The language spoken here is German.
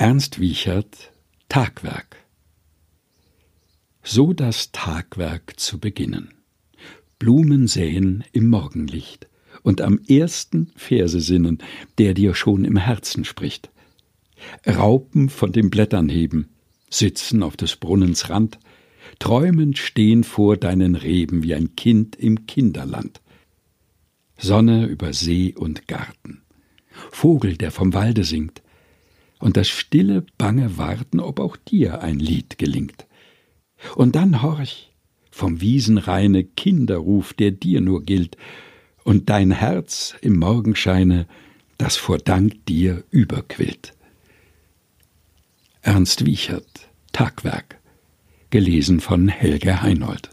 Ernst Wiechert Tagwerk So das Tagwerk zu beginnen. Blumen säen im Morgenlicht und am ersten Verse sinnen, der dir schon im Herzen spricht. Raupen von den Blättern heben, sitzen auf des Brunnens Rand, träumend stehen vor deinen Reben wie ein Kind im Kinderland. Sonne über See und Garten, Vogel, der vom Walde singt, und das stille, bange Warten, ob auch dir ein Lied gelingt. Und dann horch, vom Wiesenreine Kinderruf, der dir nur gilt, und dein Herz im Morgenscheine, das vor Dank dir überquillt. Ernst Wiechert Tagwerk gelesen von Helge Heinold